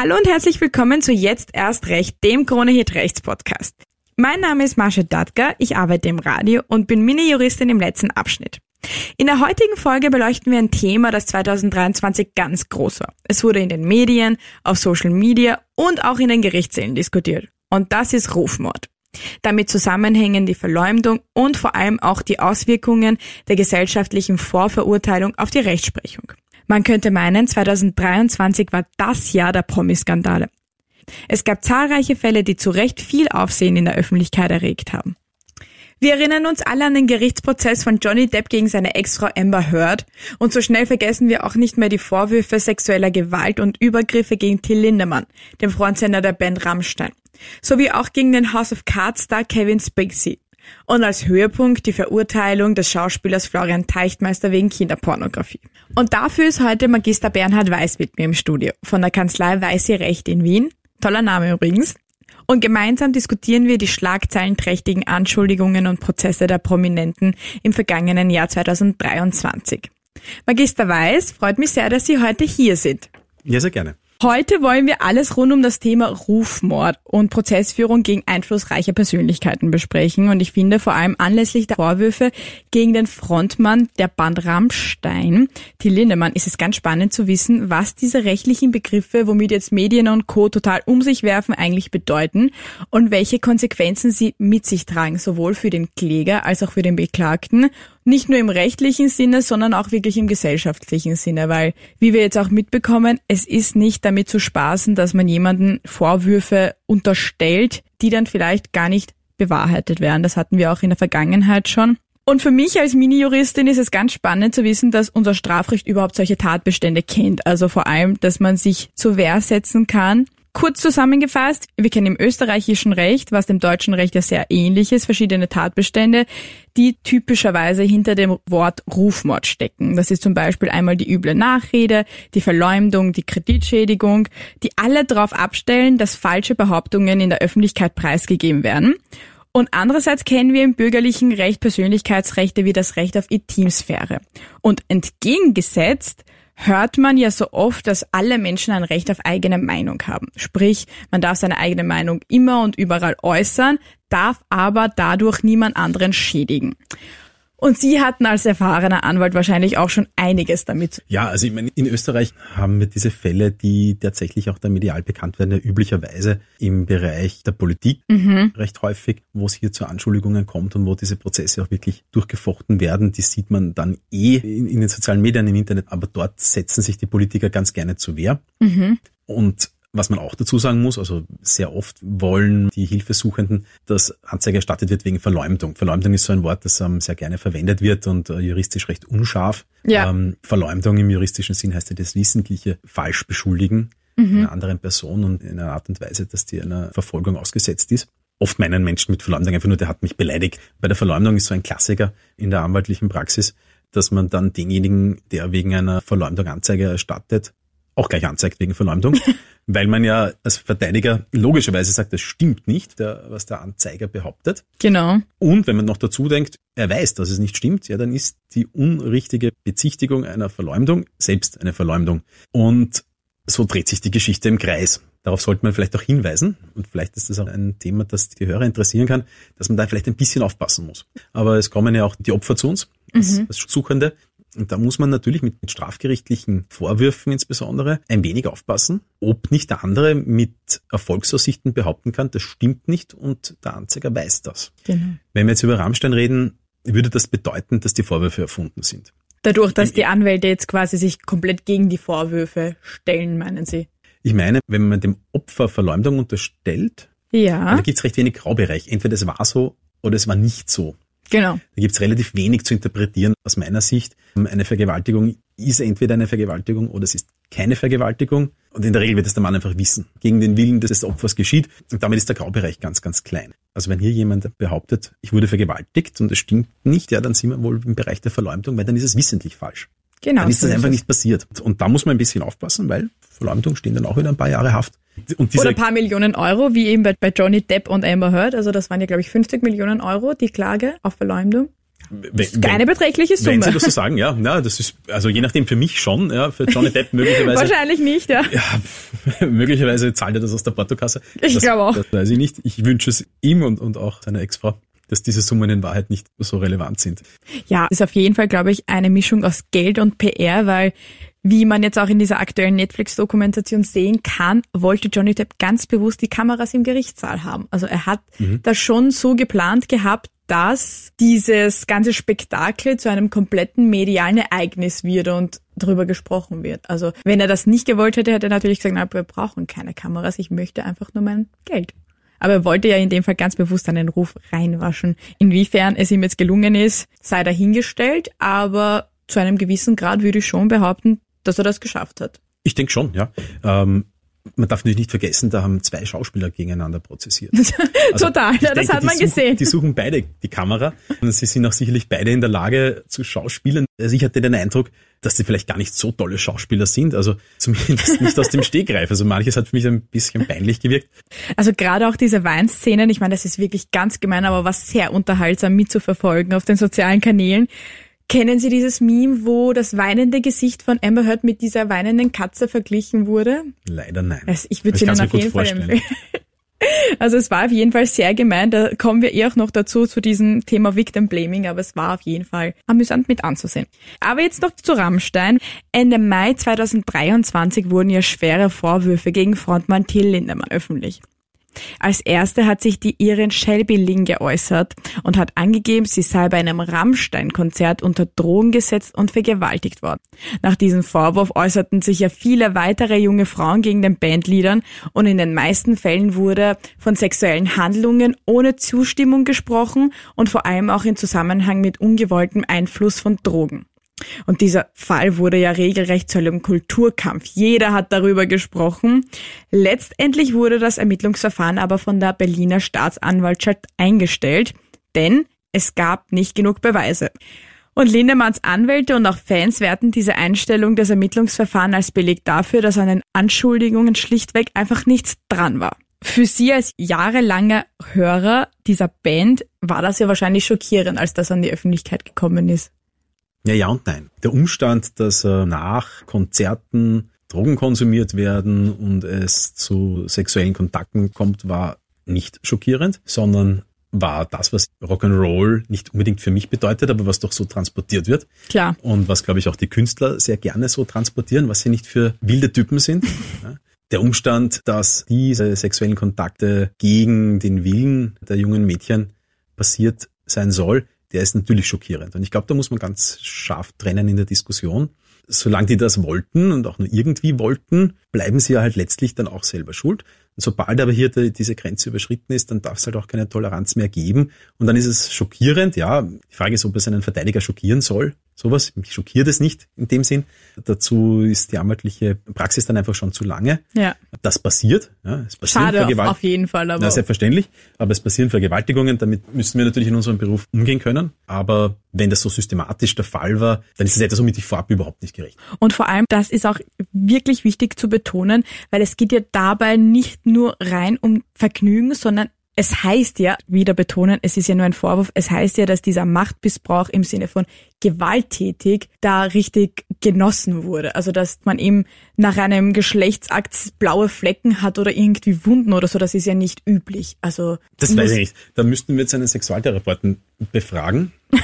Hallo und herzlich willkommen zu Jetzt erst recht, dem Krone Hit Rechts Podcast. Mein Name ist Marsha Datka, ich arbeite im Radio und bin Mini-Juristin im letzten Abschnitt. In der heutigen Folge beleuchten wir ein Thema, das 2023 ganz groß war. Es wurde in den Medien, auf Social Media und auch in den Gerichtssälen diskutiert. Und das ist Rufmord. Damit zusammenhängen die Verleumdung und vor allem auch die Auswirkungen der gesellschaftlichen Vorverurteilung auf die Rechtsprechung. Man könnte meinen, 2023 war das Jahr der Promiskandale. Es gab zahlreiche Fälle, die zu Recht viel Aufsehen in der Öffentlichkeit erregt haben. Wir erinnern uns alle an den Gerichtsprozess von Johnny Depp gegen seine Ex-Frau Amber Heard und so schnell vergessen wir auch nicht mehr die Vorwürfe sexueller Gewalt und Übergriffe gegen Till Lindemann, dem Frontsänger der Band Rammstein, sowie auch gegen den House of Cards Star Kevin Spacey. Und als Höhepunkt die Verurteilung des Schauspielers Florian Teichtmeister wegen Kinderpornografie. Und dafür ist heute Magister Bernhard Weiß mit mir im Studio von der Kanzlei Weiße Recht in Wien. Toller Name übrigens. Und gemeinsam diskutieren wir die schlagzeilenträchtigen Anschuldigungen und Prozesse der Prominenten im vergangenen Jahr 2023. Magister Weiß, freut mich sehr, dass Sie heute hier sind. Ja, sehr gerne. Heute wollen wir alles rund um das Thema Rufmord und Prozessführung gegen einflussreiche Persönlichkeiten besprechen. Und ich finde vor allem anlässlich der Vorwürfe gegen den Frontmann der Band Rammstein, Till Lindemann, ist es ganz spannend zu wissen, was diese rechtlichen Begriffe, womit jetzt Medien und Co. total um sich werfen, eigentlich bedeuten und welche Konsequenzen sie mit sich tragen, sowohl für den Kläger als auch für den Beklagten nicht nur im rechtlichen Sinne, sondern auch wirklich im gesellschaftlichen Sinne, weil, wie wir jetzt auch mitbekommen, es ist nicht damit zu spaßen, dass man jemanden Vorwürfe unterstellt, die dann vielleicht gar nicht bewahrheitet werden. Das hatten wir auch in der Vergangenheit schon. Und für mich als Mini-Juristin ist es ganz spannend zu wissen, dass unser Strafrecht überhaupt solche Tatbestände kennt. Also vor allem, dass man sich zur Wehr setzen kann Kurz zusammengefasst, wir kennen im österreichischen Recht, was dem deutschen Recht ja sehr ähnlich ist, verschiedene Tatbestände, die typischerweise hinter dem Wort Rufmord stecken. Das ist zum Beispiel einmal die üble Nachrede, die Verleumdung, die Kreditschädigung, die alle darauf abstellen, dass falsche Behauptungen in der Öffentlichkeit preisgegeben werden. Und andererseits kennen wir im bürgerlichen Recht Persönlichkeitsrechte wie das Recht auf Intimsphäre. Und entgegengesetzt hört man ja so oft, dass alle Menschen ein Recht auf eigene Meinung haben. Sprich, man darf seine eigene Meinung immer und überall äußern, darf aber dadurch niemand anderen schädigen. Und Sie hatten als erfahrener Anwalt wahrscheinlich auch schon einiges damit. Ja, also ich meine, in Österreich haben wir diese Fälle, die tatsächlich auch da medial bekannt werden, ja üblicherweise im Bereich der Politik mhm. recht häufig, wo es hier zu Anschuldigungen kommt und wo diese Prozesse auch wirklich durchgefochten werden. Die sieht man dann eh in, in den sozialen Medien, im Internet, aber dort setzen sich die Politiker ganz gerne zu Wehr. Mhm. Und was man auch dazu sagen muss, also sehr oft wollen die Hilfesuchenden, dass Anzeige erstattet wird wegen Verleumdung. Verleumdung ist so ein Wort, das ähm, sehr gerne verwendet wird und äh, juristisch recht unscharf. Ja. Ähm, Verleumdung im juristischen Sinn heißt ja das wissentliche falsch beschuldigen mhm. einer anderen Person und in einer Art und Weise, dass die einer Verfolgung ausgesetzt ist. Oft meinen Menschen mit Verleumdung einfach nur, der hat mich beleidigt. Bei der Verleumdung ist so ein Klassiker in der anwaltlichen Praxis, dass man dann denjenigen, der wegen einer Verleumdung Anzeige erstattet, auch gleich anzeigt wegen Verleumdung, weil man ja als Verteidiger logischerweise sagt, das stimmt nicht, der, was der Anzeiger behauptet. Genau. Und wenn man noch dazu denkt, er weiß, dass es nicht stimmt, ja, dann ist die unrichtige Bezichtigung einer Verleumdung selbst eine Verleumdung. Und so dreht sich die Geschichte im Kreis. Darauf sollte man vielleicht auch hinweisen. Und vielleicht ist das auch ein Thema, das die Hörer interessieren kann, dass man da vielleicht ein bisschen aufpassen muss. Aber es kommen ja auch die Opfer zu uns als, mhm. als Suchende. Und da muss man natürlich mit, mit strafgerichtlichen Vorwürfen insbesondere ein wenig aufpassen, ob nicht der andere mit Erfolgsaussichten behaupten kann, das stimmt nicht und der Anzeiger weiß das. Genau. Wenn wir jetzt über Rammstein reden, würde das bedeuten, dass die Vorwürfe erfunden sind. Dadurch, dass die Anwälte jetzt quasi sich komplett gegen die Vorwürfe stellen, meinen Sie? Ich meine, wenn man dem Opfer Verleumdung unterstellt, ja. da gibt es recht wenig Graubereich. Entweder es war so oder es war nicht so. Genau. Da gibt es relativ wenig zu interpretieren aus meiner Sicht. Eine Vergewaltigung ist entweder eine Vergewaltigung oder es ist keine Vergewaltigung. Und in der Regel wird es der Mann einfach wissen. Gegen den Willen des Opfers geschieht. Und damit ist der Graubereich ganz, ganz klein. Also wenn hier jemand behauptet, ich wurde vergewaltigt und es stimmt nicht, ja, dann sind wir wohl im Bereich der Verleumdung, weil dann ist es wissentlich falsch. Genau. Dann ist das einfach nicht passiert. Und da muss man ein bisschen aufpassen, weil Verleumdung stehen dann auch wieder ein paar Jahre Haft. Oder ein paar Millionen Euro, wie eben bei, bei Johnny Depp und Amber Heard. Also das waren ja, glaube ich, 50 Millionen Euro, die Klage auf Verleumdung. wenn, eine beträchtliche Summe. Wenn Sie das so sagen, ja, na, das ist, also je nachdem für mich schon, ja, für Johnny Depp möglicherweise. Wahrscheinlich nicht, ja. Ja, möglicherweise zahlt er das aus der Portokasse. Ich glaube auch. Das weiß ich nicht. Ich wünsche es ihm und, und auch seiner Ex-Frau dass diese Summen in Wahrheit nicht so relevant sind. Ja, ist auf jeden Fall, glaube ich, eine Mischung aus Geld und PR, weil wie man jetzt auch in dieser aktuellen Netflix-Dokumentation sehen kann, wollte Johnny Depp ganz bewusst die Kameras im Gerichtssaal haben. Also er hat mhm. das schon so geplant gehabt, dass dieses ganze Spektakel zu einem kompletten medialen Ereignis wird und darüber gesprochen wird. Also wenn er das nicht gewollt hätte, hätte er natürlich gesagt, na, wir brauchen keine Kameras, ich möchte einfach nur mein Geld. Aber er wollte ja in dem Fall ganz bewusst einen Ruf reinwaschen. Inwiefern es ihm jetzt gelungen ist, sei dahingestellt, aber zu einem gewissen Grad würde ich schon behaupten, dass er das geschafft hat. Ich denke schon, ja. Ähm, man darf natürlich nicht vergessen, da haben zwei Schauspieler gegeneinander prozessiert. Also Total, das denke, hat man die gesehen. die suchen beide die Kamera und sie sind auch sicherlich beide in der Lage zu schauspielen. Also ich hatte den Eindruck, dass sie vielleicht gar nicht so tolle Schauspieler sind, also zumindest nicht aus dem Stegreif. Also manches hat für mich ein bisschen peinlich gewirkt. Also gerade auch diese Weinszenen, ich meine, das ist wirklich ganz gemein, aber was sehr unterhaltsam mitzuverfolgen auf den sozialen Kanälen. Kennen Sie dieses Meme, wo das weinende Gesicht von Amber Heard mit dieser weinenden Katze verglichen wurde? Leider nein. Also ich würde Ihnen auf jeden Fall empfehlen. Also es war auf jeden Fall sehr gemein. Da kommen wir eh auch noch dazu zu diesem Thema Victim Blaming, aber es war auf jeden Fall amüsant mit anzusehen. Aber jetzt noch zu Rammstein. Ende Mai 2023 wurden ja schwere Vorwürfe gegen Frontmann Till Lindemann öffentlich. Als erste hat sich die Irin Shelby Ling geäußert und hat angegeben, sie sei bei einem Rammstein-Konzert unter Drogen gesetzt und vergewaltigt worden. Nach diesem Vorwurf äußerten sich ja viele weitere junge Frauen gegen den Bandleadern und in den meisten Fällen wurde von sexuellen Handlungen ohne Zustimmung gesprochen und vor allem auch in Zusammenhang mit ungewolltem Einfluss von Drogen. Und dieser Fall wurde ja regelrecht zu einem Kulturkampf. Jeder hat darüber gesprochen. Letztendlich wurde das Ermittlungsverfahren aber von der Berliner Staatsanwaltschaft eingestellt, denn es gab nicht genug Beweise. Und Lindemanns Anwälte und auch Fans werten diese Einstellung des Ermittlungsverfahrens als Beleg dafür, dass an den Anschuldigungen schlichtweg einfach nichts dran war. Für Sie als jahrelanger Hörer dieser Band war das ja wahrscheinlich schockierend, als das an die Öffentlichkeit gekommen ist. Ja, ja und nein. Der Umstand, dass äh, nach Konzerten Drogen konsumiert werden und es zu sexuellen Kontakten kommt, war nicht schockierend, sondern war das, was Rock'n'Roll nicht unbedingt für mich bedeutet, aber was doch so transportiert wird. Klar. Und was, glaube ich, auch die Künstler sehr gerne so transportieren, was sie nicht für wilde Typen sind. Der Umstand, dass diese sexuellen Kontakte gegen den Willen der jungen Mädchen passiert sein soll, der ist natürlich schockierend. Und ich glaube, da muss man ganz scharf trennen in der Diskussion. Solange die das wollten und auch nur irgendwie wollten, bleiben sie ja halt letztlich dann auch selber schuld. Und sobald aber hier die, diese Grenze überschritten ist, dann darf es halt auch keine Toleranz mehr geben. Und dann ist es schockierend, ja. Die Frage ist, ob es einen Verteidiger schockieren soll sowas. Mich schockiert es nicht in dem Sinn. Dazu ist die anwaltliche Praxis dann einfach schon zu lange. Ja. Das passiert. Ja, es passieren Schade auf jeden Fall. Aber ja, selbstverständlich. Aber es passieren Vergewaltigungen. Damit müssen wir natürlich in unserem Beruf umgehen können. Aber wenn das so systematisch der Fall war, dann ist es etwas, womit ich vorab überhaupt nicht gerecht. Und vor allem, das ist auch wirklich wichtig zu betonen, weil es geht ja dabei nicht nur rein um Vergnügen, sondern es heißt ja, wieder betonen, es ist ja nur ein Vorwurf, es heißt ja, dass dieser Machtmissbrauch im Sinne von gewalttätig da richtig genossen wurde. Also dass man eben nach einem Geschlechtsakt blaue Flecken hat oder irgendwie Wunden oder so, das ist ja nicht üblich. Also Das weiß ich nicht. Da müssten wir jetzt einen Sexualtherapeuten befragen.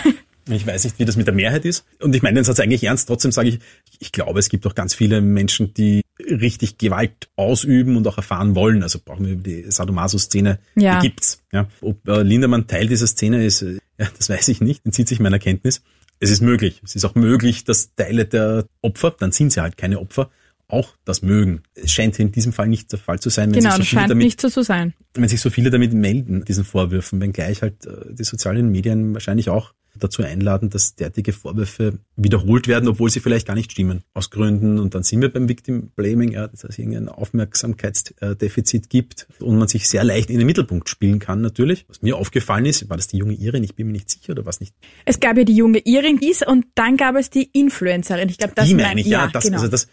Ich weiß nicht, wie das mit der Mehrheit ist. Und ich meine den Satz eigentlich ernst. Trotzdem sage ich, ich glaube, es gibt auch ganz viele Menschen, die richtig Gewalt ausüben und auch erfahren wollen. Also brauchen wir über die Sadomaso-Szene, ja. die gibt's. Ja. Ob äh, Lindemann Teil dieser Szene ist, äh, ja, das weiß ich nicht, entzieht sich meiner Kenntnis. Es ist möglich. Es ist auch möglich, dass Teile der Opfer, dann sind sie halt keine Opfer, auch das mögen. Es scheint in diesem Fall nicht der Fall zu sein. Wenn genau, sich so scheint damit, nicht so zu sein. Wenn sich so viele damit melden, diesen Vorwürfen, wenngleich halt äh, die sozialen Medien wahrscheinlich auch dazu einladen, dass derartige Vorwürfe wiederholt werden, obwohl sie vielleicht gar nicht stimmen, aus Gründen. Und dann sind wir beim Victim Blaming, ja, dass es irgendein Aufmerksamkeitsdefizit gibt und man sich sehr leicht in den Mittelpunkt spielen kann natürlich. Was mir aufgefallen ist, war das die junge Irin, ich bin mir nicht sicher oder was nicht. Es gab ja die junge Irin, dies und dann gab es die Influencerin. Ich glaube, das die meine ich, ja, ja das, genau. also das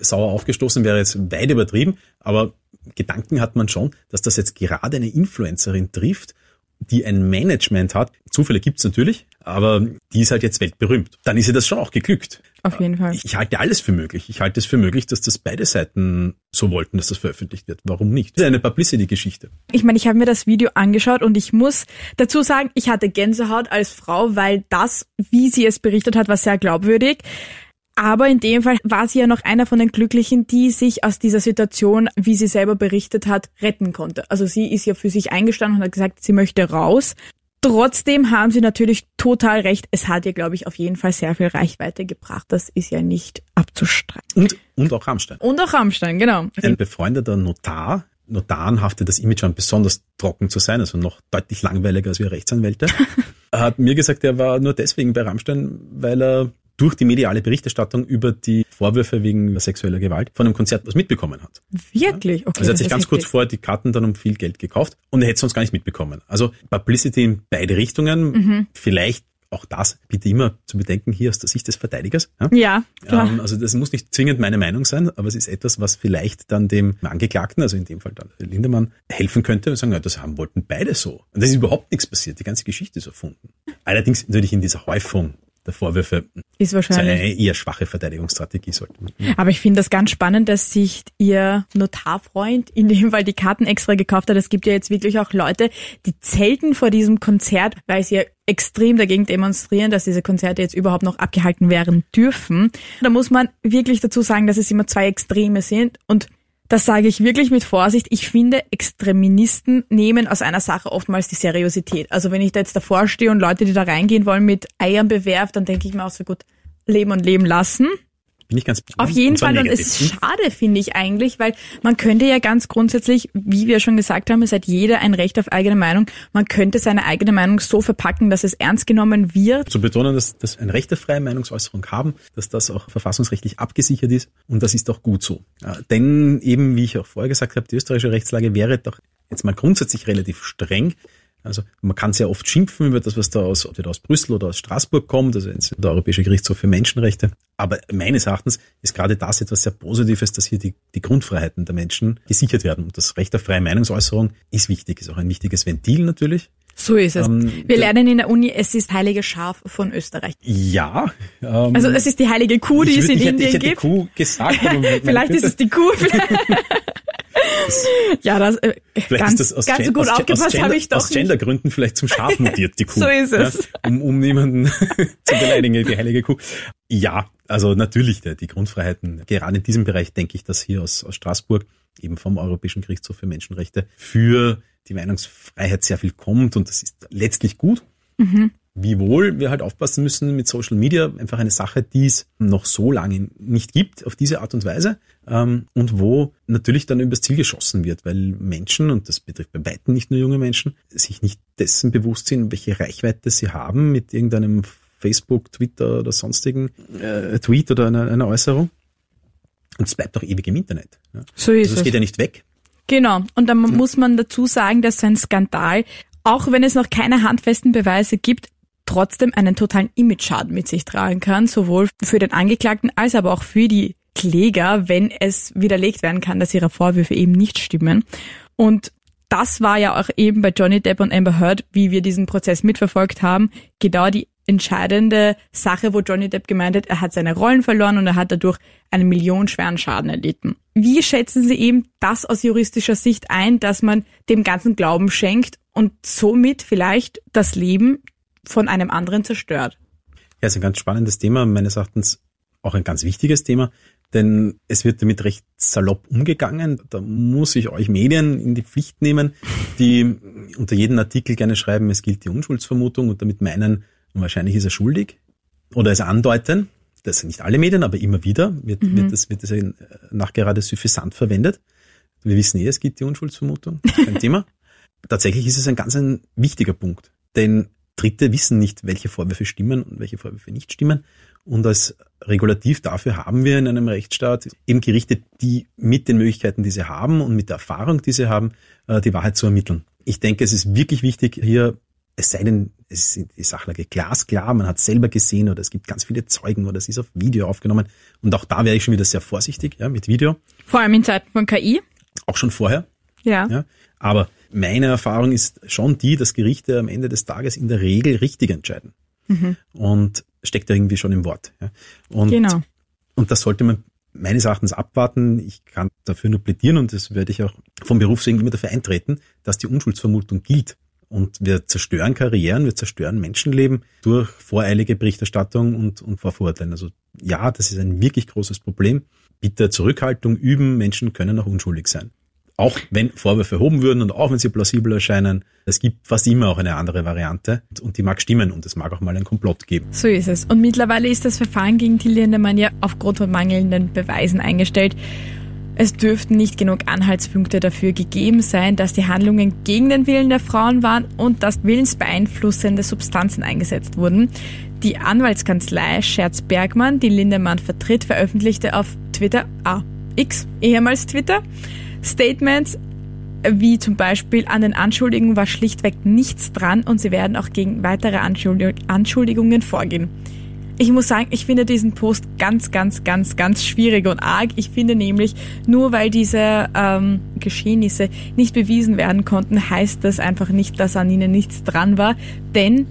sauer aufgestoßen wäre jetzt weit übertrieben, aber Gedanken hat man schon, dass das jetzt gerade eine Influencerin trifft die ein Management hat. Zufälle gibt's natürlich, aber die ist halt jetzt weltberühmt. Dann ist ihr das schon auch geglückt. Auf jeden Fall. Ich, ich halte alles für möglich. Ich halte es für möglich, dass das beide Seiten so wollten, dass das veröffentlicht wird. Warum nicht? Das ist eine Publicity-Geschichte. Ich meine, ich habe mir das Video angeschaut und ich muss dazu sagen, ich hatte Gänsehaut als Frau, weil das, wie sie es berichtet hat, war sehr glaubwürdig. Aber in dem Fall war sie ja noch einer von den Glücklichen, die sich aus dieser Situation, wie sie selber berichtet hat, retten konnte. Also sie ist ja für sich eingestanden und hat gesagt, sie möchte raus. Trotzdem haben sie natürlich total recht. Es hat ihr, glaube ich, auf jeden Fall sehr viel Reichweite gebracht. Das ist ja nicht abzustreiten. Und, und auch Rammstein. Und auch Rammstein, genau. Ein befreundeter Notar, Notaren haftet das Image an, besonders trocken zu sein, also noch deutlich langweiliger als wir Rechtsanwälte, hat mir gesagt, er war nur deswegen bei Rammstein, weil er durch die mediale Berichterstattung über die Vorwürfe wegen sexueller Gewalt von einem Konzert was mitbekommen hat. Wirklich? Okay. Also er hat sich ganz kurz vorher die Karten dann um viel Geld gekauft und er hätte sonst gar nicht mitbekommen. Also Publicity in beide Richtungen, mhm. vielleicht auch das bitte immer zu bedenken hier aus der Sicht des Verteidigers. Ja, ja. Ähm, also das muss nicht zwingend meine Meinung sein, aber es ist etwas, was vielleicht dann dem Angeklagten, also in dem Fall dann Lindemann, helfen könnte und sagen, ja, das haben wollten beide so. Und das ist überhaupt nichts passiert. Die ganze Geschichte ist erfunden. Allerdings natürlich in dieser Häufung der Vorwürfe ist wahrscheinlich eine eher schwache Verteidigungsstrategie sollten. Aber ich finde das ganz spannend, dass sich ihr Notarfreund in dem Fall die Karten extra gekauft hat. Es gibt ja jetzt wirklich auch Leute, die zelten vor diesem Konzert, weil sie ja extrem dagegen demonstrieren, dass diese Konzerte jetzt überhaupt noch abgehalten werden dürfen. Da muss man wirklich dazu sagen, dass es immer zwei Extreme sind und das sage ich wirklich mit Vorsicht. Ich finde, Extreministen nehmen aus einer Sache oftmals die Seriosität. Also wenn ich da jetzt davor stehe und Leute, die da reingehen wollen, mit Eiern bewerft, dann denke ich mir auch so gut, leben und leben lassen. Bin ich ganz Auf jeden Fall, und es ist schade, finde ich eigentlich, weil man könnte ja ganz grundsätzlich, wie wir schon gesagt haben, es hat jeder ein Recht auf eigene Meinung. Man könnte seine eigene Meinung so verpacken, dass es ernst genommen wird. Zu betonen, dass, dass ein Recht auf freie Meinungsäußerung haben, dass das auch verfassungsrechtlich abgesichert ist und das ist auch gut so. Ja, denn eben, wie ich auch vorher gesagt habe, die österreichische Rechtslage wäre doch jetzt mal grundsätzlich relativ streng. Also man kann sehr oft schimpfen über das, was da aus, entweder aus Brüssel oder aus Straßburg kommt, also der Europäische Gerichtshof für Menschenrechte. Aber meines Erachtens ist gerade das etwas sehr Positives, dass hier die, die Grundfreiheiten der Menschen gesichert werden. Und das Recht auf freie Meinungsäußerung ist wichtig, ist auch ein wichtiges Ventil natürlich. So ist es. Ähm, Wir lernen in der Uni, es ist heilige Schaf von Österreich. Ja. Ähm, also es ist die heilige Kuh, die es in Indien hätte, ich hätte Kuh gesagt. Vielleicht ist es die Kuh. ja, das äh, ganz, das aus ganz Gen gut aufgepasst habe ich doch. Aus Gendergründen vielleicht zum Schaf mutiert, die Kuh. so ist es. Ja, um, um niemanden zu beleidigen, die heilige Kuh. Ja, also natürlich, die Grundfreiheiten, gerade in diesem Bereich denke ich, dass hier aus, aus Straßburg eben vom Europäischen Gerichtshof für Menschenrechte für die Meinungsfreiheit sehr viel kommt und das ist letztlich gut. Mhm. Wiewohl wir halt aufpassen müssen mit Social Media, einfach eine Sache, die es noch so lange nicht gibt, auf diese Art und Weise, ähm, und wo natürlich dann übers Ziel geschossen wird, weil Menschen, und das betrifft bei weitem nicht nur junge Menschen, sich nicht dessen bewusst sind, welche Reichweite sie haben mit irgendeinem Facebook, Twitter oder sonstigen äh, Tweet oder einer, einer Äußerung. Und es bleibt auch ewig im Internet. Ja. So ist also es. geht ja nicht weg. Genau. Und dann muss man dazu sagen, dass so ein Skandal, auch wenn es noch keine handfesten Beweise gibt, trotzdem einen totalen Image-Schaden mit sich tragen kann, sowohl für den Angeklagten als aber auch für die Kläger, wenn es widerlegt werden kann, dass ihre Vorwürfe eben nicht stimmen. Und das war ja auch eben bei Johnny Depp und Amber Heard, wie wir diesen Prozess mitverfolgt haben, genau die entscheidende Sache, wo Johnny Depp gemeint hat, er hat seine Rollen verloren und er hat dadurch einen millionenschweren Schaden erlitten. Wie schätzen Sie eben das aus juristischer Sicht ein, dass man dem ganzen Glauben schenkt und somit vielleicht das Leben von einem anderen zerstört. Ja, ist ein ganz spannendes Thema, meines Erachtens auch ein ganz wichtiges Thema, denn es wird damit recht salopp umgegangen. Da muss ich euch Medien in die Pflicht nehmen, die unter jedem Artikel gerne schreiben, es gilt die Unschuldsvermutung und damit meinen, wahrscheinlich ist er schuldig oder es andeuten. Das sind nicht alle Medien, aber immer wieder wird, mhm. wird das, wird das nachgerade suffisant verwendet. Wir wissen eh, es gibt die Unschuldsvermutung, kein Thema. Tatsächlich ist es ein ganz ein wichtiger Punkt, denn Dritte wissen nicht, welche Vorwürfe stimmen und welche Vorwürfe nicht stimmen. Und als Regulativ dafür haben wir in einem Rechtsstaat eben Gerichte, die mit den Möglichkeiten, die sie haben und mit der Erfahrung, die sie haben, äh, die Wahrheit zu ermitteln. Ich denke, es ist wirklich wichtig, hier, es sei denn, es ist die Sachlage glasklar, man hat selber gesehen oder es gibt ganz viele Zeugen oder es ist auf Video aufgenommen. Und auch da wäre ich schon wieder sehr vorsichtig ja, mit Video. Vor allem in Zeiten von KI. Auch schon vorher. Ja. ja. Aber meine Erfahrung ist schon die, dass Gerichte am Ende des Tages in der Regel richtig entscheiden. Mhm. Und steckt ja irgendwie schon im Wort. Ja. Und, genau. und das sollte man meines Erachtens abwarten. Ich kann dafür nur plädieren und das werde ich auch vom Berufswegen immer dafür eintreten, dass die Unschuldsvermutung gilt. Und wir zerstören Karrieren, wir zerstören Menschenleben durch voreilige Berichterstattung und, und Vorverurteilen. Also ja, das ist ein wirklich großes Problem. Bitte Zurückhaltung üben. Menschen können auch unschuldig sein auch wenn Vorwürfe erhoben würden und auch wenn sie plausibel erscheinen, es gibt fast immer auch eine andere Variante und die mag stimmen und es mag auch mal einen Komplott geben. So ist es. Und mittlerweile ist das Verfahren gegen Tilly Lindemann ja aufgrund von mangelnden Beweisen eingestellt. Es dürften nicht genug Anhaltspunkte dafür gegeben sein, dass die Handlungen gegen den Willen der Frauen waren und dass willensbeeinflussende Substanzen eingesetzt wurden. Die Anwaltskanzlei Scherz Bergmann, die Lindemann vertritt, veröffentlichte auf Twitter, ah, X, ehemals Twitter, Statements wie zum Beispiel an den Anschuldigungen war schlichtweg nichts dran und sie werden auch gegen weitere Anschuldigungen vorgehen. Ich muss sagen, ich finde diesen Post ganz, ganz, ganz, ganz schwierig und arg. Ich finde nämlich, nur weil diese ähm, Geschehnisse nicht bewiesen werden konnten, heißt das einfach nicht, dass an ihnen nichts dran war. Denn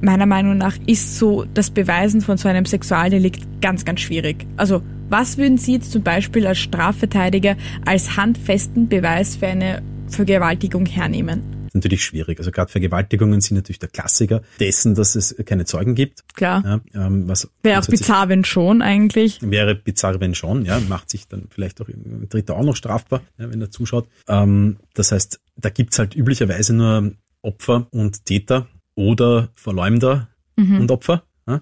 meiner Meinung nach ist so das Beweisen von so einem Sexualdelikt ganz, ganz schwierig. Also was würden Sie jetzt zum Beispiel als Strafverteidiger als handfesten Beweis für eine Vergewaltigung hernehmen? natürlich schwierig. Also gerade Vergewaltigungen sind natürlich der Klassiker dessen, dass es keine Zeugen gibt. Klar. Ja, ähm, was wäre auch bizarr, wenn schon eigentlich. Wäre bizarr, wenn schon. Ja, macht sich dann vielleicht auch Dritter auch noch strafbar, ja, wenn er zuschaut. Ähm, das heißt, da gibt's halt üblicherweise nur Opfer und Täter oder Verleumder mhm. und Opfer. Ja,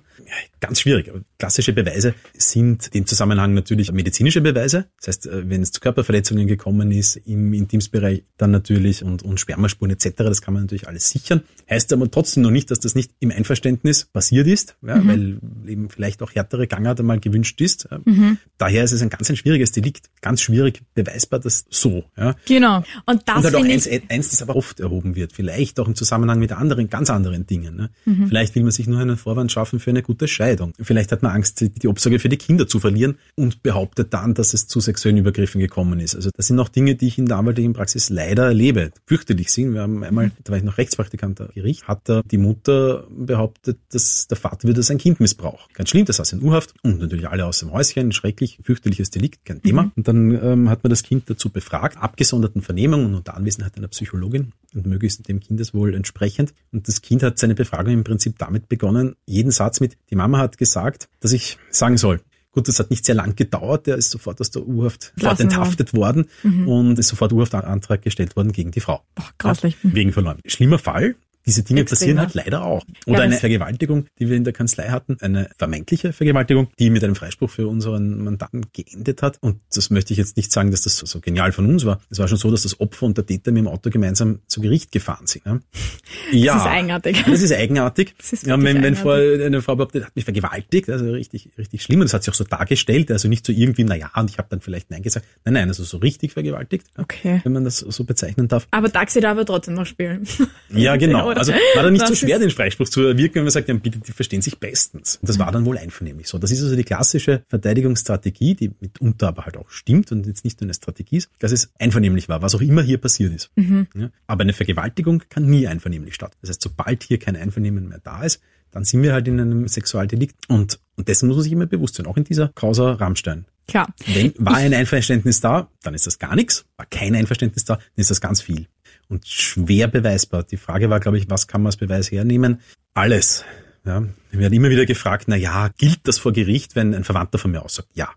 ganz schwierig. Klassische Beweise sind im Zusammenhang natürlich medizinische Beweise. Das heißt, äh, wenn es zu Körperverletzungen gekommen ist im Intimsbereich, dann natürlich und, und Spermaspuren etc., das kann man natürlich alles sichern. Heißt aber trotzdem noch nicht, dass das nicht im Einverständnis passiert ist, ja, mhm. weil eben vielleicht auch härtere Gangart einmal gewünscht ist. Mhm. Daher ist es ein ganz ein schwieriges Delikt, ganz schwierig beweisbar, das so. Ja. Genau. Und das und halt auch eins, eins, das aber oft erhoben wird, vielleicht auch im Zusammenhang mit anderen, ganz anderen Dingen. Ne. Mhm. Vielleicht will man sich nur einen Vorwand schaffen für eine gute Scheidung. Vielleicht hat man Angst, die Obsorge für die Kinder zu verlieren und behauptet dann, dass es zu sexuellen Übergriffen gekommen ist. Also das sind auch Dinge, die ich in der anwaltlichen Praxis leider erlebe. Fürchterlich sind. Wir haben einmal, da war ich noch Rechtspraktikant am Gericht, hat die Mutter behauptet, dass der Vater würde sein Kind missbrauchen. Ganz schlimm, das saß in Urhaft und natürlich alle aus dem Häuschen, schrecklich, fürchterliches Delikt, kein Thema. Mhm. Und dann ähm, hat man das Kind dazu befragt, abgesonderten Vernehmungen und unter Anwesenheit einer Psychologin und möglichst dem Kindeswohl entsprechend. Und das Kind hat seine Befragung im Prinzip damit begonnen, jeden Satz mit, die Mama hat gesagt, dass ich sagen soll. Gut, das hat nicht sehr lang gedauert. Der ist sofort aus der Urhaft sofort enthaftet worden mhm. und ist sofort Urhaftantrag gestellt worden gegen die Frau. Boah, grauslich. Ja, wegen Verleumdung. Schlimmer Fall diese Dinge Extrem, passieren halt leider auch. Oder ja, eine Vergewaltigung, die wir in der Kanzlei hatten, eine vermeintliche Vergewaltigung, die mit einem Freispruch für unseren Mandanten geendet hat. Und das möchte ich jetzt nicht sagen, dass das so, so genial von uns war. Es war schon so, dass das Opfer und der Täter mit dem Auto gemeinsam zu Gericht gefahren sind. Ja, ja das ist eigenartig. Das ist eigenartig. Das ist ja, wenn, wenn Vor, eine Frau behauptet, hat mich vergewaltigt, also richtig, richtig schlimm. Und das hat sich auch so dargestellt, also nicht so irgendwie, na ja, und ich habe dann vielleicht Nein gesagt. Nein, nein, also so richtig vergewaltigt. Okay. Wenn man das so bezeichnen darf. Aber Taxi darf er trotzdem noch spielen. Ja, genau. Also war da nicht so so schwer, den Freispruch zu erwirken, wenn man sagt, ja, bitte, die verstehen sich bestens. Und das war dann wohl einvernehmlich so. Das ist also die klassische Verteidigungsstrategie, die mitunter aber halt auch stimmt und jetzt nicht nur eine Strategie ist, dass es einvernehmlich war, was auch immer hier passiert ist. Mhm. Ja, aber eine Vergewaltigung kann nie einvernehmlich statt. Das heißt, sobald hier kein Einvernehmen mehr da ist, dann sind wir halt in einem Sexualdelikt. Und, und dessen muss man sich immer bewusst sein, auch in dieser Causa Rammstein. Klar. Wenn, war ein Einverständnis da, dann ist das gar nichts. War kein Einverständnis da, dann ist das ganz viel und schwer beweisbar. Die Frage war, glaube ich, was kann man als Beweis hernehmen? Alles. Ja, wir werden immer wieder gefragt, na ja, gilt das vor Gericht, wenn ein Verwandter von mir aussagt? Ja.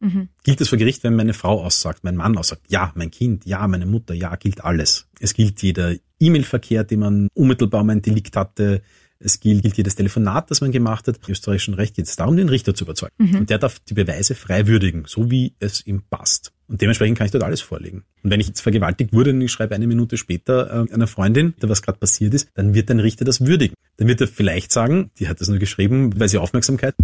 Mhm. Gilt das vor Gericht, wenn meine Frau aussagt, mein Mann aussagt? Ja, mein Kind, ja, meine Mutter, ja, gilt alles. Es gilt jeder E-Mail-Verkehr, den man unmittelbar um ein Delikt hatte. Es gilt, gilt jedes Telefonat, das man gemacht hat. Im österreichischen Recht geht es darum, den Richter zu überzeugen. Mhm. Und der darf die Beweise frei würdigen, so wie es ihm passt. Und dementsprechend kann ich dort alles vorlegen. Und wenn ich jetzt vergewaltigt wurde und ich schreibe eine Minute später äh, einer Freundin, was gerade passiert ist, dann wird ein Richter das würdigen. Dann wird er vielleicht sagen, die hat das nur geschrieben, weil sie Aufmerksamkeit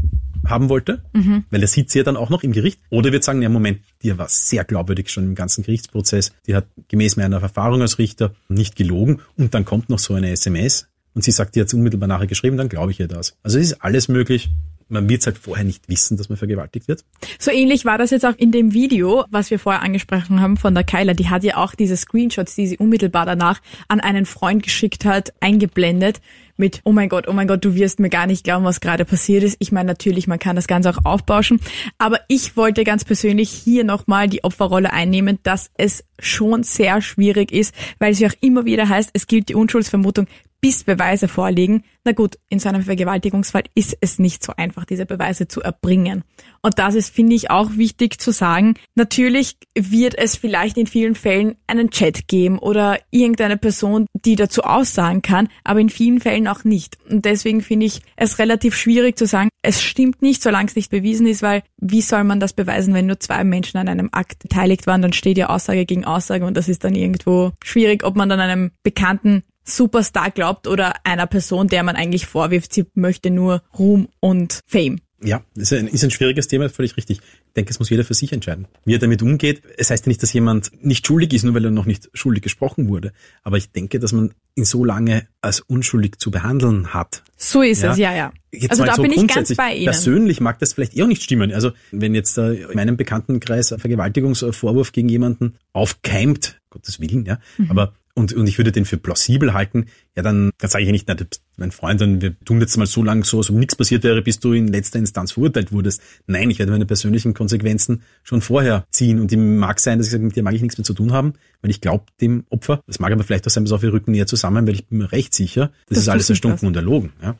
haben wollte, mhm. weil er sieht sie ja dann auch noch im Gericht. Oder wird sagen, ja Moment, die war sehr glaubwürdig schon im ganzen Gerichtsprozess, die hat gemäß meiner Erfahrung als Richter nicht gelogen und dann kommt noch so eine SMS und sie sagt, die hat es unmittelbar nachher geschrieben, dann glaube ich ihr das. Also es ist alles möglich man wird halt vorher nicht wissen, dass man vergewaltigt wird. So ähnlich war das jetzt auch in dem Video, was wir vorher angesprochen haben von der Kyla. Die hat ja auch diese Screenshots, die sie unmittelbar danach an einen Freund geschickt hat, eingeblendet mit, oh mein Gott, oh mein Gott, du wirst mir gar nicht glauben, was gerade passiert ist. Ich meine, natürlich, man kann das Ganze auch aufbauschen. Aber ich wollte ganz persönlich hier nochmal die Opferrolle einnehmen, dass es schon sehr schwierig ist, weil es ja auch immer wieder heißt, es gilt die Unschuldsvermutung bis Beweise vorliegen. Na gut, in so einem Vergewaltigungsfall ist es nicht so einfach, diese Beweise zu erbringen. Und das ist, finde ich, auch wichtig zu sagen. Natürlich wird es vielleicht in vielen Fällen einen Chat geben oder irgendeine Person, die dazu aussagen kann, aber in vielen Fällen auch nicht. Und deswegen finde ich es relativ schwierig zu sagen, es stimmt nicht, solange es nicht bewiesen ist, weil wie soll man das beweisen, wenn nur zwei Menschen an einem Akt beteiligt waren, dann steht ja Aussage gegen Aussage und das ist dann irgendwo schwierig, ob man dann einem Bekannten Superstar glaubt oder einer Person, der man eigentlich vorwirft, sie möchte nur Ruhm und Fame. Ja, ist ein, ist ein schwieriges Thema, völlig richtig. Ich denke, es muss jeder für sich entscheiden, wie er damit umgeht. Es heißt ja nicht, dass jemand nicht schuldig ist, nur weil er noch nicht schuldig gesprochen wurde. Aber ich denke, dass man ihn so lange als unschuldig zu behandeln hat. So ist ja. es, ja, ja. Jetzt also da so bin ich ganz bei Ihnen. Persönlich mag das vielleicht eher nicht stimmen. Also wenn jetzt äh, in meinem Bekanntenkreis ein Vergewaltigungsvorwurf gegen jemanden aufkeimt, Gottes Willen, ja, mhm. aber und, und ich würde den für plausibel halten, ja, dann, dann sage ich ja nicht, na, du bist mein Freund, dann wir tun jetzt mal so lange so, als ob nichts passiert wäre, bis du in letzter Instanz verurteilt wurdest. Nein, ich werde meine persönlichen Konsequenzen schon vorher ziehen. Und ihm mag sein, dass ich sage, mit dir mag ich nichts mehr zu tun haben, weil ich glaube dem Opfer. Das mag aber vielleicht auch sein, bis auf ihr Rücken näher zusammen, weil ich bin mir recht sicher, das, das ist alles erstunken und erlogen. Ja.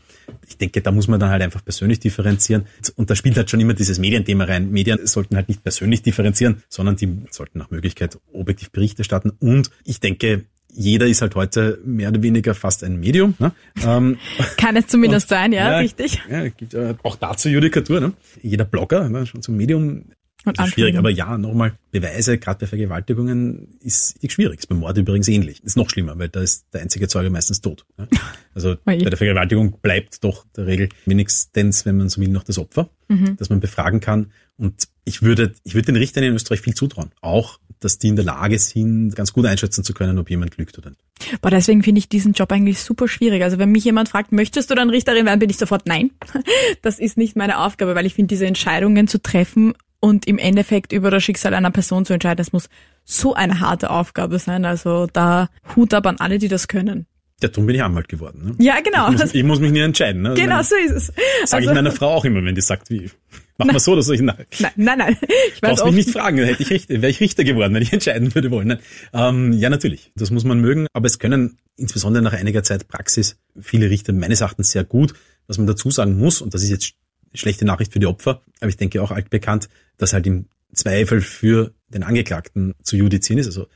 Ich denke, da muss man dann halt einfach persönlich differenzieren. Und da spielt halt schon immer dieses Medienthema rein. Medien sollten halt nicht persönlich differenzieren, sondern die sollten nach Möglichkeit objektiv Bericht erstatten. Und ich denke, jeder ist halt heute mehr oder weniger fast ein Medium. Ne? Ähm, Kann es zumindest und, sein, ja, ja, richtig. Ja, gibt äh, auch dazu Judikatur. Ne? Jeder Blogger, ne, schon zum Medium. Und ist schwierig, aber ja, nochmal, Beweise, gerade bei Vergewaltigungen, ist schwierig. Ist beim Mord übrigens ähnlich. Ist noch schlimmer, weil da ist der einzige Zeuge meistens tot. Ne? Also bei der Vergewaltigung bleibt doch der Regel wenigstens, wenn man so will, noch das Opfer, mhm. dass man befragen kann. Und ich würde, ich würde den Richtern in Österreich viel zutrauen. Auch dass die in der Lage sind, ganz gut einschätzen zu können, ob jemand lügt oder nicht. Boah, deswegen finde ich diesen Job eigentlich super schwierig. Also wenn mich jemand fragt, möchtest du dann Richterin werden, bin ich sofort nein. Das ist nicht meine Aufgabe, weil ich finde, diese Entscheidungen zu treffen und im Endeffekt über das Schicksal einer Person zu entscheiden, das muss so eine harte Aufgabe sein. Also da Hut ab an alle, die das können. Ja, darum bin ich Anwalt geworden. Ne? Ja, genau. Ich muss, ich muss mich nicht entscheiden. Ne? Genau, so ist es. Sage also, ich meiner Frau auch immer, wenn die sagt, wie, mach mal so so. Ich, nein, nein, nein. nein. Ich weiß Brauchst mich nicht fragen, dann hätte ich Richter, wäre ich Richter geworden, wenn ich entscheiden würde wollen. Nein. Ähm, ja, natürlich. Das muss man mögen. Aber es können insbesondere nach einiger Zeit Praxis viele Richter meines Erachtens sehr gut. Was man dazu sagen muss, und das ist jetzt schlechte Nachricht für die Opfer, aber ich denke auch altbekannt, dass halt im Zweifel für den Angeklagten zu judizieren ist. Also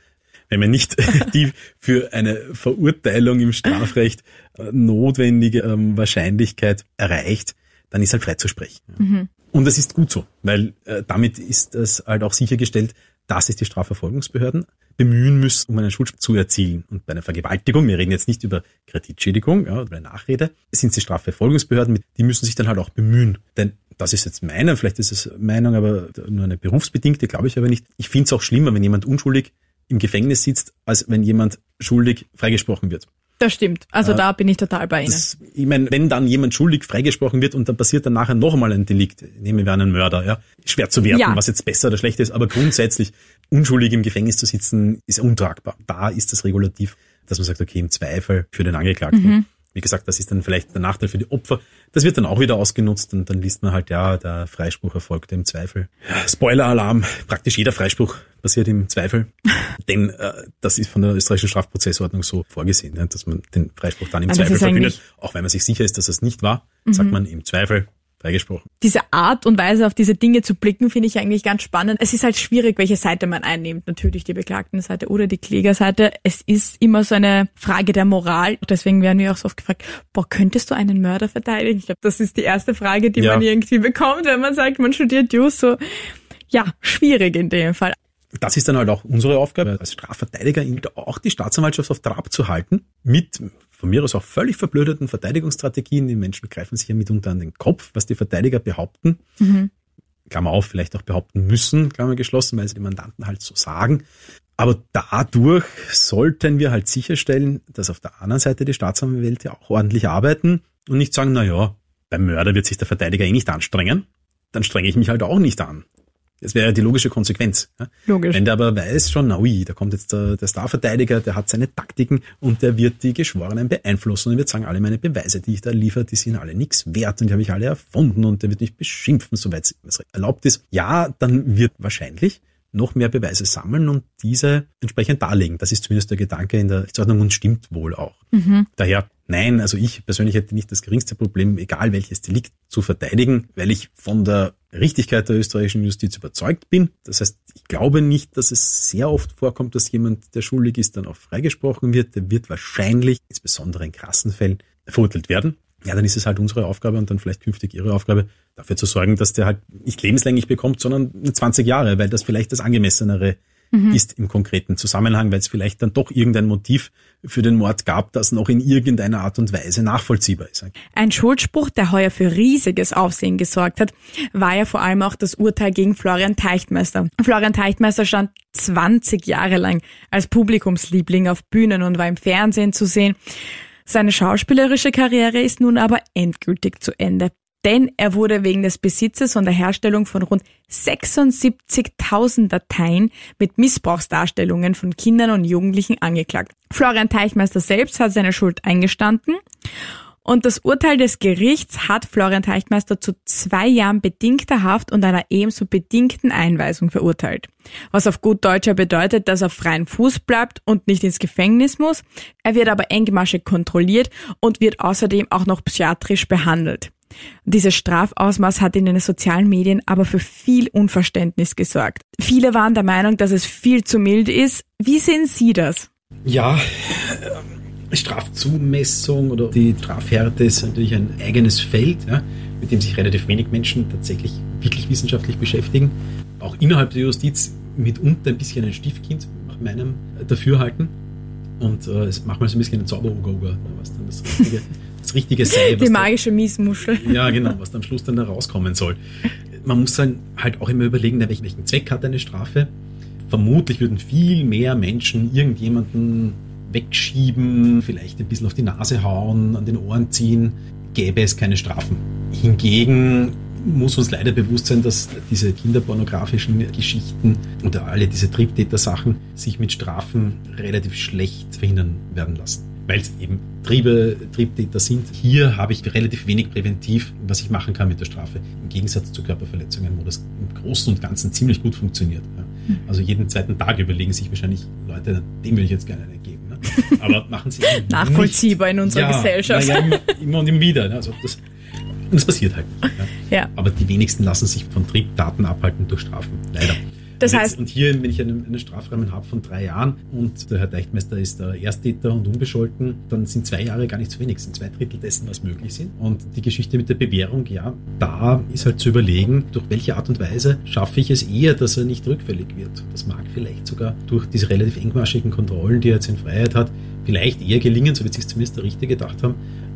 wenn man nicht die für eine Verurteilung im Strafrecht äh, notwendige ähm, Wahrscheinlichkeit erreicht, dann ist halt frei zu sprechen. Mhm. Und das ist gut so, weil äh, damit ist es halt auch sichergestellt, dass sich die Strafverfolgungsbehörden bemühen müssen, um einen Schutz zu erzielen. Und bei einer Vergewaltigung, wir reden jetzt nicht über Kreditschädigung ja, oder Nachrede, sind die Strafverfolgungsbehörden, die müssen sich dann halt auch bemühen. Denn das ist jetzt meine, vielleicht ist es Meinung, aber nur eine berufsbedingte, glaube ich aber nicht. Ich finde es auch schlimmer, wenn jemand unschuldig im Gefängnis sitzt, als wenn jemand schuldig freigesprochen wird. Das stimmt. Also äh, da bin ich total bei Ihnen. Das, ich meine, wenn dann jemand schuldig freigesprochen wird und dann passiert dann nachher noch einmal ein Delikt, nehmen wir einen Mörder, ja, schwer zu werten, ja. was jetzt besser oder schlechter ist, aber grundsätzlich unschuldig im Gefängnis zu sitzen, ist untragbar. Da ist das Regulativ, dass man sagt, okay, im Zweifel für den Angeklagten. Mhm. Wie gesagt, das ist dann vielleicht der Nachteil für die Opfer. Das wird dann auch wieder ausgenutzt und dann liest man halt, ja, der Freispruch erfolgt im Zweifel. Ja, Spoiler-Alarm, praktisch jeder Freispruch passiert im Zweifel. Denn äh, das ist von der österreichischen Strafprozessordnung so vorgesehen, ja, dass man den Freispruch dann im also Zweifel verkündet. Auch wenn man sich sicher ist, dass es nicht war, mhm. sagt man im Zweifel freigesprochen. Diese Art und Weise auf diese Dinge zu blicken, finde ich eigentlich ganz spannend. Es ist halt schwierig, welche Seite man einnimmt. Natürlich die Beklagtenseite oder die Klägerseite. Es ist immer so eine Frage der Moral. Deswegen werden wir auch so oft gefragt, boah, könntest du einen Mörder verteidigen? Ich glaube, das ist die erste Frage, die ja. man irgendwie bekommt, wenn man sagt, man studiert Jus. So, ja, schwierig in dem Fall. Das ist dann halt auch unsere Aufgabe, als Strafverteidiger auch die Staatsanwaltschaft auf Trab zu halten, mit von mir aus auch völlig verblödeten Verteidigungsstrategien. Die Menschen greifen sich ja mitunter an den Kopf, was die Verteidiger behaupten. Mhm. Klammer auf, vielleicht auch behaupten müssen, Klammer geschlossen, weil sie die Mandanten halt so sagen. Aber dadurch sollten wir halt sicherstellen, dass auf der anderen Seite die Staatsanwälte auch ordentlich arbeiten und nicht sagen, na ja, beim Mörder wird sich der Verteidiger eh nicht anstrengen, dann strenge ich mich halt auch nicht an. Das wäre die logische Konsequenz. Logisch. Wenn der aber weiß schon, na ui, da kommt jetzt der, der Starverteidiger, der hat seine Taktiken und der wird die Geschworenen beeinflussen und wird sagen, alle meine Beweise, die ich da liefere, die sind alle nichts wert und die habe ich alle erfunden und der wird mich beschimpfen, soweit es erlaubt ist. Ja, dann wird wahrscheinlich noch mehr Beweise sammeln und diese entsprechend darlegen. Das ist zumindest der Gedanke in der Rechtsordnung und stimmt wohl auch. Mhm. Daher, nein, also ich persönlich hätte nicht das geringste Problem, egal welches Delikt zu verteidigen, weil ich von der Richtigkeit der österreichischen Justiz überzeugt bin. Das heißt, ich glaube nicht, dass es sehr oft vorkommt, dass jemand, der schuldig ist, dann auch freigesprochen wird. Der wird wahrscheinlich, insbesondere in krassen Fällen, verurteilt werden ja, dann ist es halt unsere Aufgabe und dann vielleicht künftig ihre Aufgabe, dafür zu sorgen, dass der halt nicht lebenslänglich bekommt, sondern 20 Jahre, weil das vielleicht das angemessenere mhm. ist im konkreten Zusammenhang, weil es vielleicht dann doch irgendein Motiv für den Mord gab, das noch in irgendeiner Art und Weise nachvollziehbar ist. Ein Schuldspruch, der heuer für riesiges Aufsehen gesorgt hat, war ja vor allem auch das Urteil gegen Florian Teichtmeister. Florian Teichtmeister stand 20 Jahre lang als Publikumsliebling auf Bühnen und war im Fernsehen zu sehen. Seine schauspielerische Karriere ist nun aber endgültig zu Ende. Denn er wurde wegen des Besitzes und der Herstellung von rund 76.000 Dateien mit Missbrauchsdarstellungen von Kindern und Jugendlichen angeklagt. Florian Teichmeister selbst hat seine Schuld eingestanden und das Urteil des Gerichts hat Florian Teichmeister zu zwei Jahren bedingter Haft und einer ebenso bedingten Einweisung verurteilt. Was auf gut Deutscher bedeutet, dass er freien Fuß bleibt und nicht ins Gefängnis muss. Er wird aber engmaschig kontrolliert und wird außerdem auch noch psychiatrisch behandelt. Dieses Strafausmaß hat in den sozialen Medien aber für viel Unverständnis gesorgt. Viele waren der Meinung, dass es viel zu mild ist. Wie sehen Sie das? Ja, Strafzumessung oder die Strafhärte ist natürlich ein eigenes Feld, ja, mit dem sich relativ wenig Menschen tatsächlich wirklich wissenschaftlich beschäftigen. Auch innerhalb der Justiz mitunter ein bisschen ein Stiefkind nach meinem Dafürhalten. Und äh, es manchmal so ein bisschen ein Zauberuga, was dann das richtige, das richtige sei. Die magische Miesmuschel. Ja, genau, was dann am Schluss dann da rauskommen soll. Man muss dann halt auch immer überlegen, welchen Zweck hat eine Strafe. Vermutlich würden viel mehr Menschen irgendjemanden wegschieben, vielleicht ein bisschen auf die Nase hauen, an den Ohren ziehen, gäbe es keine Strafen. Hingegen muss uns leider bewusst sein, dass diese kinderpornografischen Geschichten oder alle diese Triebtäter-Sachen sich mit Strafen relativ schlecht verhindern werden lassen. Weil es eben Triebe, Triebtäter sind. Hier habe ich relativ wenig präventiv, was ich machen kann mit der Strafe. Im Gegensatz zu Körperverletzungen, wo das im Großen und Ganzen ziemlich gut funktioniert. Hm. Also jeden zweiten Tag überlegen sich wahrscheinlich Leute, dem will ich jetzt gerne eine aber machen sie Nachvollziehbar nicht. in unserer ja, Gesellschaft. Ja, immer, und immer wieder. Ne? Also das, und das passiert halt. Ja. ja. Aber die wenigsten lassen sich von Triebdaten abhalten durch Strafen. Leider. Das und heißt, und hier, wenn ich einen, einen Strafrahmen habe von drei Jahren und der Herr Deichtmeister ist der Ersttäter und unbescholten, dann sind zwei Jahre gar nicht zu wenig, sind zwei Drittel dessen, was möglich sind. Und die Geschichte mit der Bewährung, ja, da ist halt zu überlegen, durch welche Art und Weise schaffe ich es eher, dass er nicht rückfällig wird. Das mag vielleicht sogar durch diese relativ engmaschigen Kontrollen, die er jetzt in Freiheit hat, vielleicht eher gelingen, so wird sich zumindest der Richter gedacht haben,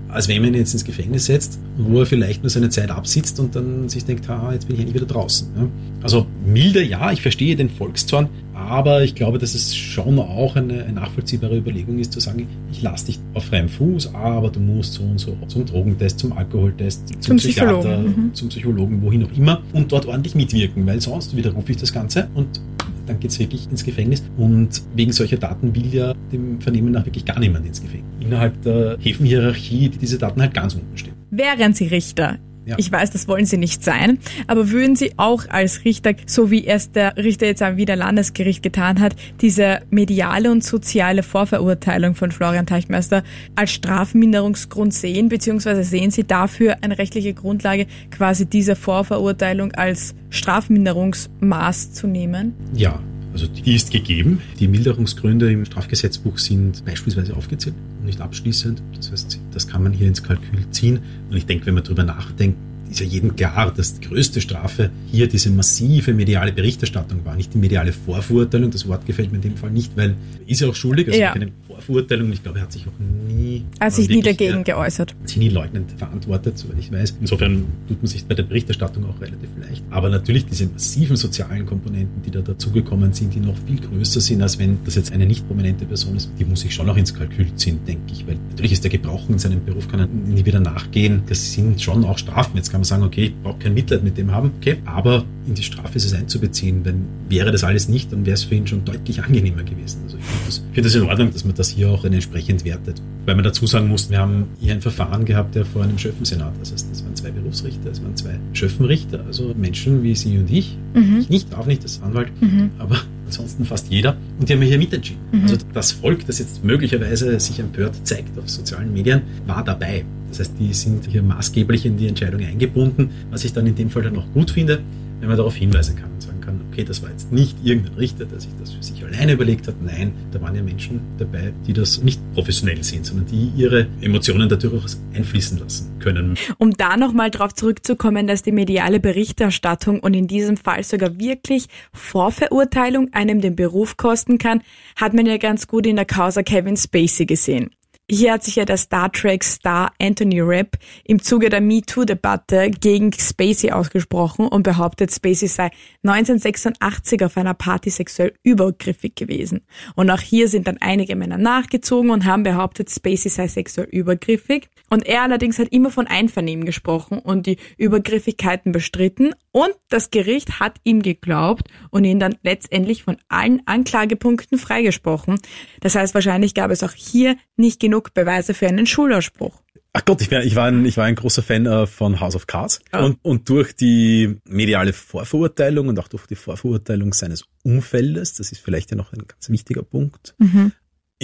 als wenn man ihn jetzt ins Gefängnis setzt, wo er vielleicht nur seine Zeit absitzt und dann sich denkt, ha, jetzt bin ich endlich wieder draußen. Ja. Also milder, ja, ich verstehe den Volkszorn, aber ich glaube, dass es schon auch eine, eine nachvollziehbare Überlegung ist, zu sagen, ich lasse dich auf freiem Fuß, aber du musst so und so zum Drogentest, zum Alkoholtest, zum, zum Psychiater, Psychologen. Mhm. zum Psychologen, wohin auch immer, und dort ordentlich mitwirken, weil sonst widerrufe ich das Ganze und dann geht es wirklich ins Gefängnis. Und wegen solcher Daten will ja dem Vernehmen nach wirklich gar niemand ins Gefängnis. Innerhalb der Häfenhierarchie, die diese Daten halt ganz unten stehen. Wären Sie Richter, ja. Ich weiß, das wollen Sie nicht sein, aber würden Sie auch als Richter, so wie es der Richter jetzt am Wiener Landesgericht getan hat, diese mediale und soziale Vorverurteilung von Florian Teichmeister als Strafminderungsgrund sehen, beziehungsweise sehen Sie dafür eine rechtliche Grundlage, quasi diese Vorverurteilung als Strafminderungsmaß zu nehmen? Ja, also die ist gegeben. Die Milderungsgründe im Strafgesetzbuch sind beispielsweise aufgezählt nicht abschließend. Das heißt, das kann man hier ins Kalkül ziehen. Und ich denke, wenn man darüber nachdenkt, ist ja jedem klar, dass die größte Strafe hier diese massive mediale Berichterstattung war, nicht die mediale Vorverurteilung. Das Wort gefällt mir in dem Fall nicht, weil er ist ja auch schuldig, also ja. keine Vorverurteilung. Ich glaube, er hat sich auch nie. Er hat sich nie dagegen geäußert. Hat sich nie leugnend verantwortet, soweit ich weiß. Insofern tut man sich bei der Berichterstattung auch relativ leicht. Aber natürlich diese massiven sozialen Komponenten, die da dazugekommen sind, die noch viel größer sind, als wenn das jetzt eine nicht prominente Person ist, die muss ich schon auch ins Kalkül ziehen, denke ich. Weil natürlich ist der Gebrauch in seinem Beruf, kann er nie wieder nachgehen. Das sind schon auch Strafen. Jetzt kann man sagen, okay, ich brauche kein Mitleid mit dem haben, okay, aber in die Strafe ist es einzubeziehen. Wenn wäre das alles nicht, dann wäre es für ihn schon deutlich angenehmer gewesen. Also ich finde das, find das in Ordnung, dass man das hier auch entsprechend wertet. Weil man dazu sagen muss, wir haben hier ein Verfahren gehabt, der vor einem Schöffensenat, das heißt, das waren zwei Berufsrichter, das waren zwei Schöffenrichter, also Menschen wie Sie und ich. Mhm. Ich nicht, auch nicht als Anwalt, mhm. aber ansonsten fast jeder. Und die haben hier mitentschieden. Mhm. Also das Volk, das jetzt möglicherweise sich empört zeigt auf sozialen Medien, war dabei. Das heißt, die sind hier maßgeblich in die Entscheidung eingebunden, was ich dann in dem Fall dann auch gut finde, wenn man darauf hinweisen kann und sagen kann, okay, das war jetzt nicht irgendein Richter, der sich das für sich alleine überlegt hat. Nein, da waren ja Menschen dabei, die das nicht professionell sehen, sondern die ihre Emotionen dadurch auch einfließen lassen können. Um da nochmal drauf zurückzukommen, dass die mediale Berichterstattung und in diesem Fall sogar wirklich Vorverurteilung einem den Beruf kosten kann, hat man ja ganz gut in der Causa Kevin Spacey gesehen. Hier hat sich ja der Star Trek-Star Anthony Rapp im Zuge der MeToo-Debatte gegen Spacey ausgesprochen und behauptet, Spacey sei 1986 auf einer Party sexuell übergriffig gewesen. Und auch hier sind dann einige Männer nachgezogen und haben behauptet, Spacey sei sexuell übergriffig. Und er allerdings hat immer von Einvernehmen gesprochen und die Übergriffigkeiten bestritten. Und das Gericht hat ihm geglaubt und ihn dann letztendlich von allen Anklagepunkten freigesprochen. Das heißt, wahrscheinlich gab es auch hier nicht genug Beweise für einen Schulausspruch. Ach Gott, ich war, ich war, ein, ich war ein großer Fan äh, von House of Cards. Oh. Und, und durch die mediale Vorverurteilung und auch durch die Vorverurteilung seines Umfeldes, das ist vielleicht ja noch ein ganz wichtiger Punkt, mhm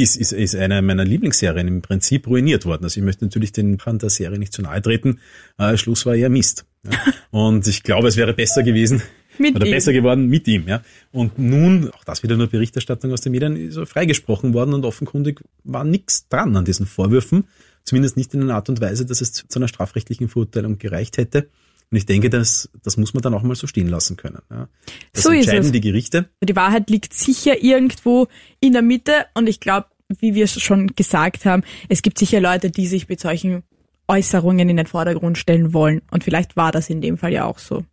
ist, ist, ist eine meiner Lieblingsserien im Prinzip ruiniert worden. Also ich möchte natürlich den Machern der Serie nicht zu nahe treten. Äh, Schluss war eher Mist. Ja. Und ich glaube, es wäre besser gewesen, mit oder ihm. besser geworden mit ihm. Ja. Und nun, auch das wieder nur Berichterstattung aus den Medien, ist er freigesprochen worden und offenkundig war nichts dran an diesen Vorwürfen. Zumindest nicht in einer Art und Weise, dass es zu einer strafrechtlichen Verurteilung gereicht hätte. Und ich denke, das, das muss man dann auch mal so stehen lassen können. Ja. Das so entscheiden ist es. die Gerichte. Die Wahrheit liegt sicher irgendwo in der Mitte und ich glaube, wie wir es schon gesagt haben, es gibt sicher Leute, die sich mit solchen Äußerungen in den Vordergrund stellen wollen. Und vielleicht war das in dem Fall ja auch so.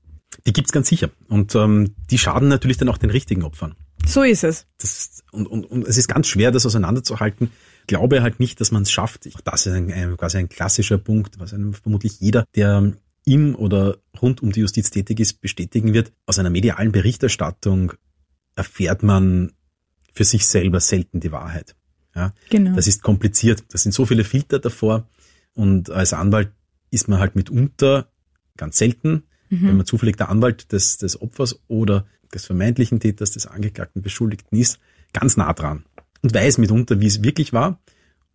Die gibt's ganz sicher. Und ähm, die schaden natürlich dann auch den richtigen Opfern. So ist es. Das, und, und, und es ist ganz schwer, das auseinanderzuhalten. Ich glaube halt nicht, dass man es schafft. Das ist ein, ein, quasi ein klassischer Punkt, was einem vermutlich jeder, der im oder rund um die Justiz tätig ist, bestätigen wird. Aus einer medialen Berichterstattung erfährt man für sich selber selten die Wahrheit. Ja, genau. Das ist kompliziert. Das sind so viele Filter davor. Und als Anwalt ist man halt mitunter ganz selten, mhm. wenn man zufällig der Anwalt des, des Opfers oder des vermeintlichen Täters, des Angeklagten, Beschuldigten ist, ganz nah dran und weiß mitunter, wie es wirklich war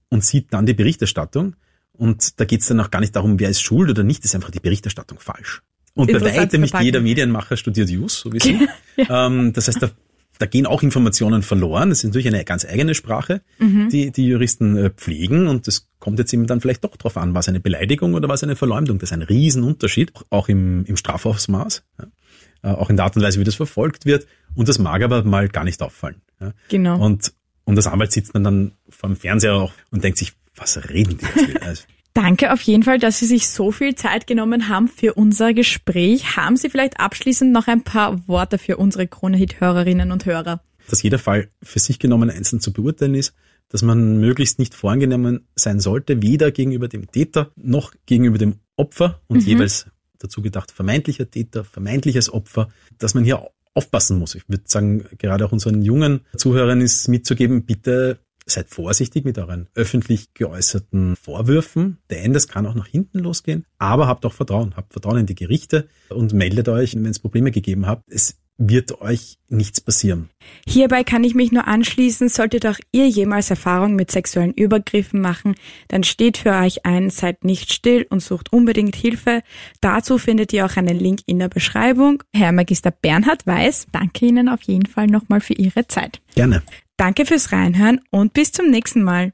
und sieht dann die Berichterstattung und da geht es dann auch gar nicht darum, wer ist schuld oder nicht, ist einfach die Berichterstattung falsch. Und bei weitem nicht jeder Medienmacher studiert Jus, so wie Sie. ja. ähm, das heißt, da, da gehen auch Informationen verloren. Das ist natürlich eine ganz eigene Sprache, mhm. die die Juristen äh, pflegen. Und das kommt jetzt eben dann vielleicht doch drauf an, was eine Beleidigung oder was eine Verleumdung. Das ist ein Riesenunterschied, auch im, im Strafausmaß, ja. Äh, auch in der Art und Weise, wie das verfolgt wird. Und das mag aber mal gar nicht auffallen. Ja. Genau. Und, und das Anwalt sitzt dann, dann vor dem Fernseher auch und denkt sich, was reden die jetzt wieder? Also, Danke auf jeden Fall, dass Sie sich so viel Zeit genommen haben für unser Gespräch. Haben Sie vielleicht abschließend noch ein paar Worte für unsere Krone-Hit-Hörerinnen und Hörer? Dass jeder Fall für sich genommen einzeln zu beurteilen ist, dass man möglichst nicht voreingenommen sein sollte, weder gegenüber dem Täter noch gegenüber dem Opfer und mhm. jeweils dazu gedacht vermeintlicher Täter, vermeintliches Opfer, dass man hier aufpassen muss. Ich würde sagen, gerade auch unseren jungen Zuhörern ist mitzugeben, bitte Seid vorsichtig mit euren öffentlich geäußerten Vorwürfen, denn das kann auch nach hinten losgehen. Aber habt auch Vertrauen, habt Vertrauen in die Gerichte und meldet euch, wenn es Probleme gegeben habt. Es wird euch nichts passieren. Hierbei kann ich mich nur anschließen, solltet auch ihr jemals Erfahrung mit sexuellen Übergriffen machen, dann steht für euch ein, seid nicht still und sucht unbedingt Hilfe. Dazu findet ihr auch einen Link in der Beschreibung. Herr Magister Bernhard Weiß, danke Ihnen auf jeden Fall nochmal für Ihre Zeit. Gerne. Danke fürs Reinhören und bis zum nächsten Mal.